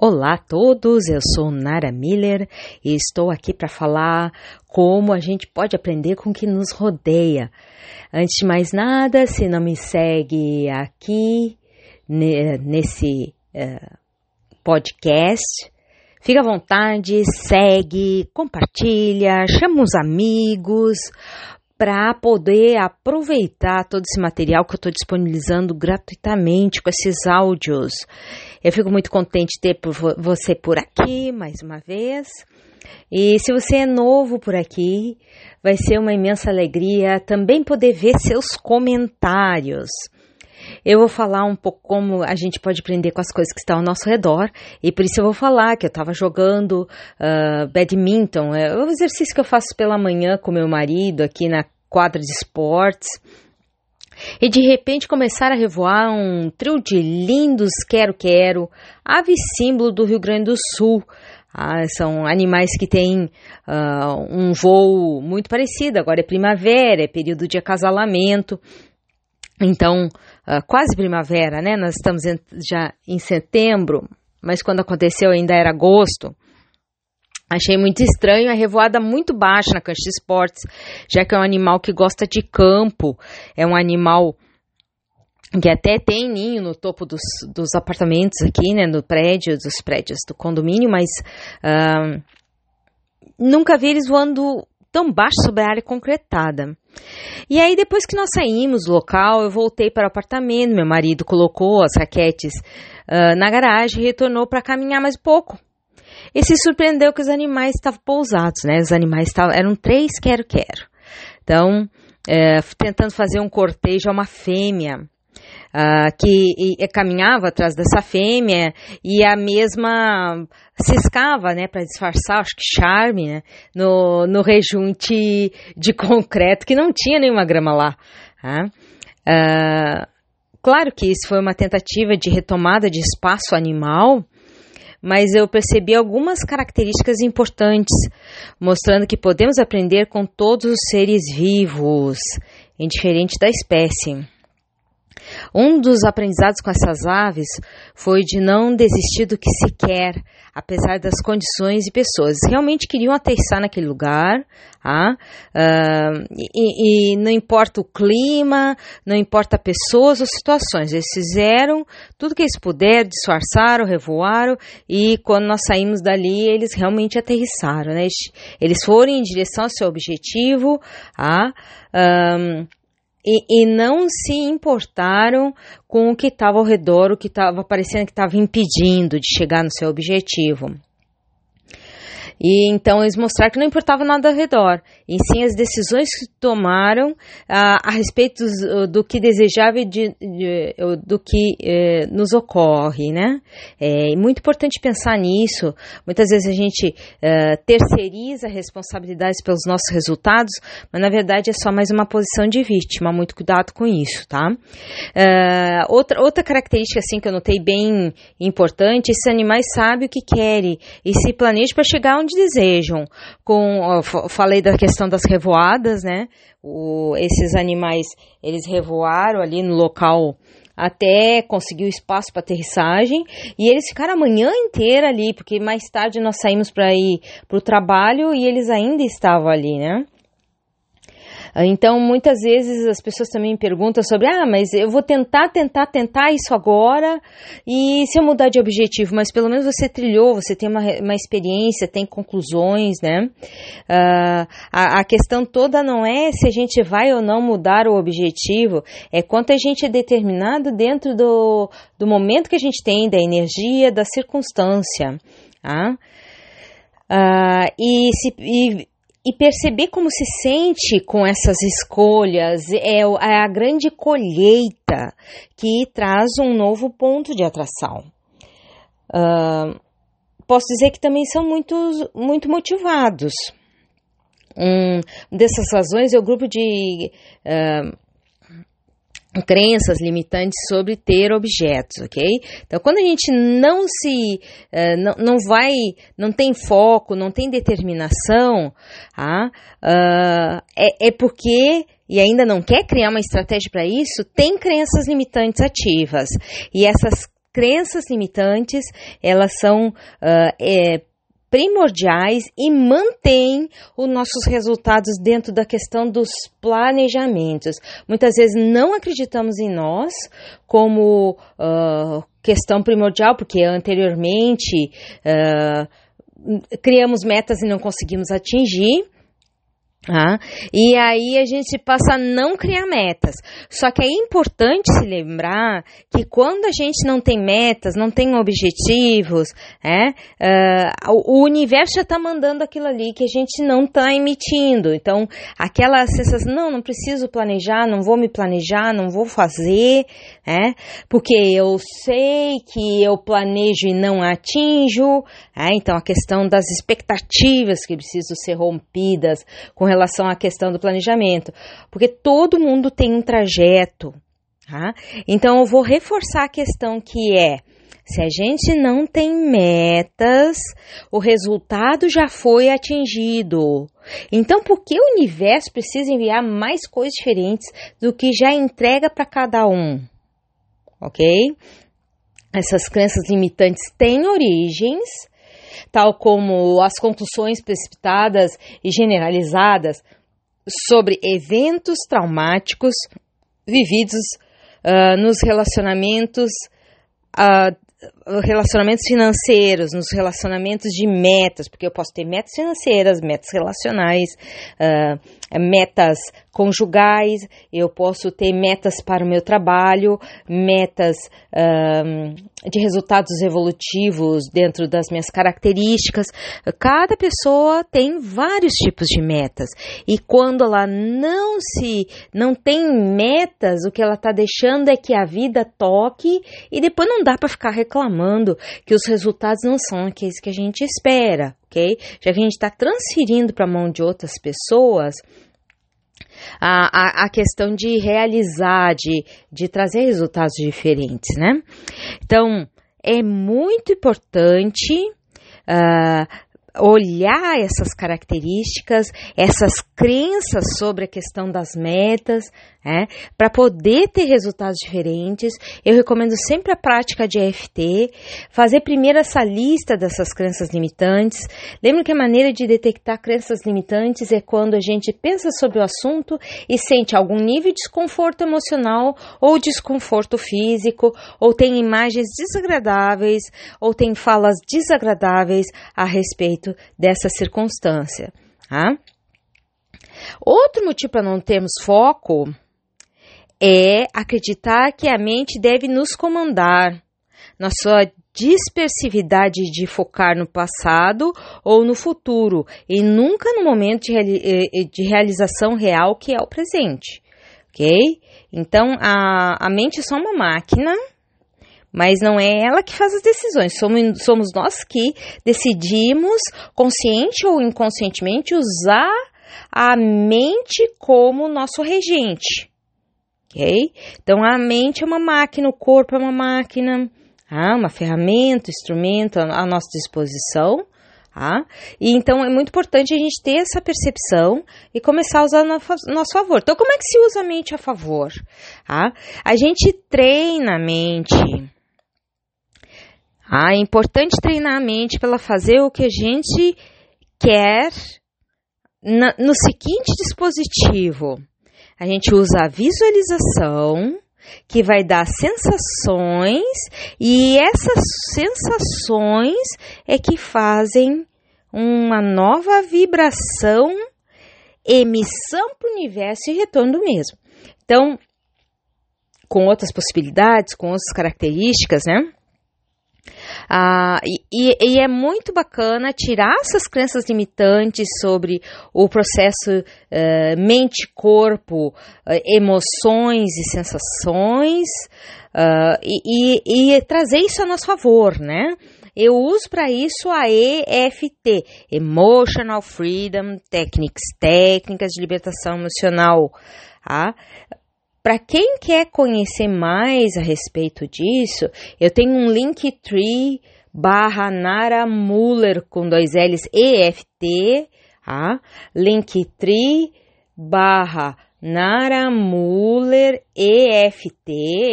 Olá a todos, eu sou Nara Miller e estou aqui para falar como a gente pode aprender com o que nos rodeia. Antes de mais nada, se não me segue aqui nesse uh, podcast, fica à vontade, segue, compartilha, chama os amigos para poder aproveitar todo esse material que eu estou disponibilizando gratuitamente com esses áudios. Eu fico muito contente de ter por você por aqui mais uma vez. E se você é novo por aqui, vai ser uma imensa alegria também poder ver seus comentários. Eu vou falar um pouco como a gente pode aprender com as coisas que estão ao nosso redor, e por isso eu vou falar que eu estava jogando uh, badminton, é o exercício que eu faço pela manhã com meu marido aqui na quadra de esportes. E de repente começaram a revoar um trio de lindos quero-quero, ave símbolo do Rio Grande do Sul. Ah, são animais que têm uh, um voo muito parecido. Agora é primavera, é período de acasalamento. Então, uh, quase primavera, né? Nós estamos em, já em setembro, mas quando aconteceu ainda era agosto. Achei muito estranho a revoada muito baixa na cancha de esportes, já que é um animal que gosta de campo, é um animal que até tem ninho no topo dos, dos apartamentos aqui, né, no prédio, dos prédios do condomínio, mas uh, nunca vi eles voando tão baixo sobre a área concretada. E aí, depois que nós saímos do local, eu voltei para o apartamento, meu marido colocou as raquetes uh, na garagem e retornou para caminhar mais pouco e se surpreendeu que os animais estavam pousados, né? Os animais estavam, eram três quero-quero. Então, é, tentando fazer um cortejo a uma fêmea. Uh, que e, e, caminhava atrás dessa fêmea e a mesma ciscava, né, para disfarçar, acho que charme, né, no, no rejunte de concreto que não tinha nenhuma grama lá. Uh, claro que isso foi uma tentativa de retomada de espaço animal, mas eu percebi algumas características importantes, mostrando que podemos aprender com todos os seres vivos, indiferente da espécie. Um dos aprendizados com essas aves foi de não desistir do que se quer, apesar das condições e pessoas. Realmente queriam aterrissar naquele lugar, ah, uh, e, e, não importa o clima, não importa pessoas ou situações, eles fizeram tudo que eles puderam, disfarçaram, revoaram, e quando nós saímos dali, eles realmente aterrissaram, né? Eles foram em direção ao seu objetivo, ah, e, e, não se importaram com o que estava ao redor, o que estava parecendo que estava impedindo de chegar no seu objetivo. E então eles mostraram que não importava nada ao redor, e sim as decisões que tomaram a, a respeito do, do, que desejável de, de, do que eh, nos ocorre, né? É muito importante pensar nisso. Muitas vezes a gente terceiriza responsabilidades pelos nossos resultados, mas na verdade é só mais uma posição de vítima. Muito cuidado com isso, tá? Eh, outra, outra característica assim que eu notei bem importante: esses animais sabem o que querem e se planejam para chegar onde onde desejam. Com, falei da questão das revoadas, né? O, esses animais, eles revoaram ali no local até conseguir o espaço para aterrissagem e eles ficaram a manhã inteira ali, porque mais tarde nós saímos para ir para o trabalho e eles ainda estavam ali, né? Então, muitas vezes as pessoas também me perguntam sobre, ah, mas eu vou tentar, tentar, tentar isso agora, e se eu mudar de objetivo, mas pelo menos você trilhou, você tem uma, uma experiência, tem conclusões, né? Uh, a, a questão toda não é se a gente vai ou não mudar o objetivo, é quanto a gente é determinado dentro do, do momento que a gente tem, da energia, da circunstância. Tá? Uh, e, se, e e perceber como se sente com essas escolhas é, é a grande colheita que traz um novo ponto de atração. Uh, posso dizer que também são muito, muito motivados. Um dessas razões é o grupo de uh, crenças limitantes sobre ter objetos, ok? Então, quando a gente não se, uh, não, não vai, não tem foco, não tem determinação, ah, uh, é, é porque e ainda não quer criar uma estratégia para isso, tem crenças limitantes ativas. E essas crenças limitantes, elas são uh, é, primordiais e mantêm os nossos resultados dentro da questão dos planejamentos. Muitas vezes não acreditamos em nós como uh, questão primordial, porque anteriormente uh, criamos metas e não conseguimos atingir. E aí a gente passa a não criar metas. Só que é importante se lembrar que quando a gente não tem metas, não tem objetivos, é, uh, o universo já está mandando aquilo ali que a gente não está emitindo. Então, aquela sensação, não, não preciso planejar, não vou me planejar, não vou fazer, é, porque eu sei que eu planejo e não atinjo. É, então, a questão das expectativas que precisam ser rompidas com relação à questão do planejamento, porque todo mundo tem um trajeto. Tá? Então, eu vou reforçar a questão que é. Se a gente não tem metas, o resultado já foi atingido. Então, por que o universo precisa enviar mais coisas diferentes do que já entrega para cada um? Ok? Essas crenças limitantes têm origens, tal como as conclusões precipitadas e generalizadas sobre eventos traumáticos vividos uh, nos relacionamentos uh, relacionamentos financeiros, nos relacionamentos de metas, porque eu posso ter metas financeiras, metas relacionais, uh, metas conjugais, eu posso ter metas para o meu trabalho, metas um, de resultados evolutivos dentro das minhas características. Cada pessoa tem vários tipos de metas e quando ela não se não tem metas, o que ela está deixando é que a vida toque e depois não dá para ficar reclamando que os resultados não são aqueles que a gente espera, ok? Já que a gente está transferindo para a mão de outras pessoas a, a, a questão de realizar, de, de trazer resultados diferentes, né? Então, é muito importante uh, olhar essas características, essas crenças sobre a questão das metas, é, para poder ter resultados diferentes. Eu recomendo sempre a prática de EFT, fazer primeiro essa lista dessas crenças limitantes. Lembra que a maneira de detectar crenças limitantes é quando a gente pensa sobre o assunto e sente algum nível de desconforto emocional ou desconforto físico, ou tem imagens desagradáveis, ou tem falas desagradáveis a respeito dessa circunstância. Tá? Outro motivo para não termos foco é acreditar que a mente deve nos comandar na sua dispersividade de focar no passado ou no futuro e nunca no momento de, eh, eh, de realização real que é o presente, ok? Então a, a mente é só uma máquina, mas não é ela que faz as decisões, somos, somos nós que decidimos, consciente ou inconscientemente, usar a mente como nosso regente ok? Então a mente é uma máquina, o corpo é uma máquina, ah, uma ferramenta, instrumento à nossa disposição. Ah, e então é muito importante a gente ter essa percepção e começar a usar no nosso favor. Então, como é que se usa a mente a favor? Ah, a gente treina a mente. Ah, é importante treinar a mente para ela fazer o que a gente quer na, no seguinte dispositivo. A gente usa a visualização, que vai dar sensações, e essas sensações é que fazem uma nova vibração, emissão para o universo e retorno do mesmo. Então, com outras possibilidades, com outras características, né? Ah, e, e, é muito bacana tirar essas crenças limitantes sobre o processo uh, mente-corpo, uh, emoções e sensações, uh, e, e, e trazer isso a nosso favor, né? Eu uso para isso a EFT, Emotional Freedom Techniques, técnicas de libertação emocional. Tá? Para quem quer conhecer mais a respeito disso, eu tenho um Linktree barra Nara Muller com dois L's EFT, tá? Linktree barra Nara Muller EFT,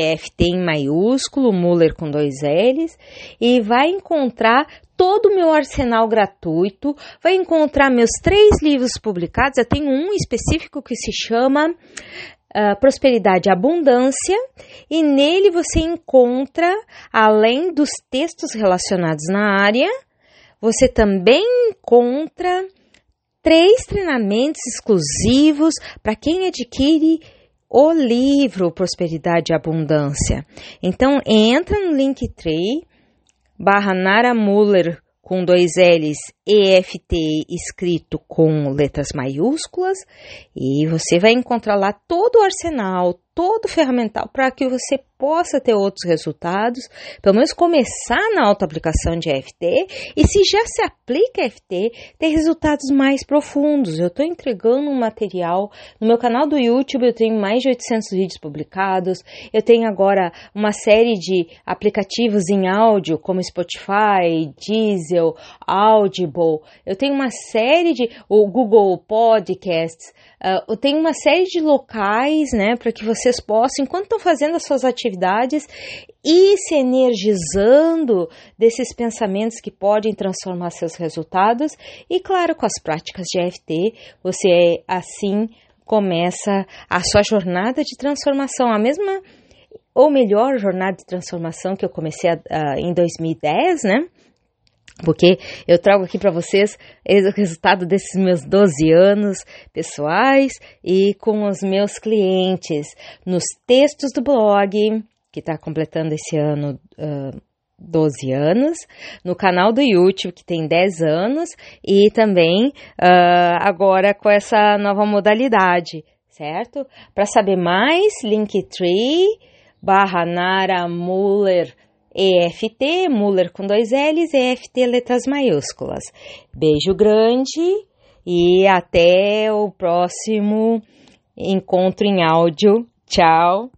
EFT em maiúsculo, Muller com dois L's, e vai encontrar todo o meu arsenal gratuito, vai encontrar meus três livros publicados. Eu tenho um específico que se chama uh, Prosperidade e Abundância, e nele você encontra, além dos textos relacionados na área, você também encontra três treinamentos exclusivos para quem adquire o livro Prosperidade e Abundância. Então entra no Linktree barra Nara Muller com dois L's EFT escrito com letras maiúsculas. E você vai encontrar lá todo o arsenal, todo o ferramental para que você possa ter outros resultados, pelo menos começar na auto-aplicação de EFT e se já se aplica EFT, ter resultados mais profundos. Eu estou entregando um material no meu canal do YouTube, eu tenho mais de 800 vídeos publicados, eu tenho agora uma série de aplicativos em áudio como Spotify, Diesel, Audible, eu tenho uma série de o Google Podcasts, uh, eu tenho uma série de locais, né, para que vocês possam, enquanto estão fazendo as suas atividades, ir se energizando desses pensamentos que podem transformar seus resultados e, claro, com as práticas de EFT, você assim começa a sua jornada de transformação, a mesma ou melhor jornada de transformação que eu comecei a, a, em 2010, né? Porque eu trago aqui para vocês o resultado desses meus 12 anos pessoais e com os meus clientes nos textos do blog, que está completando esse ano uh, 12 anos, no canal do YouTube, que tem 10 anos, e também uh, agora com essa nova modalidade, certo? Para saber mais, Linktree barra Nara Muller EFT, Muller com dois L's, EFT letras maiúsculas. Beijo grande e até o próximo encontro em áudio. Tchau!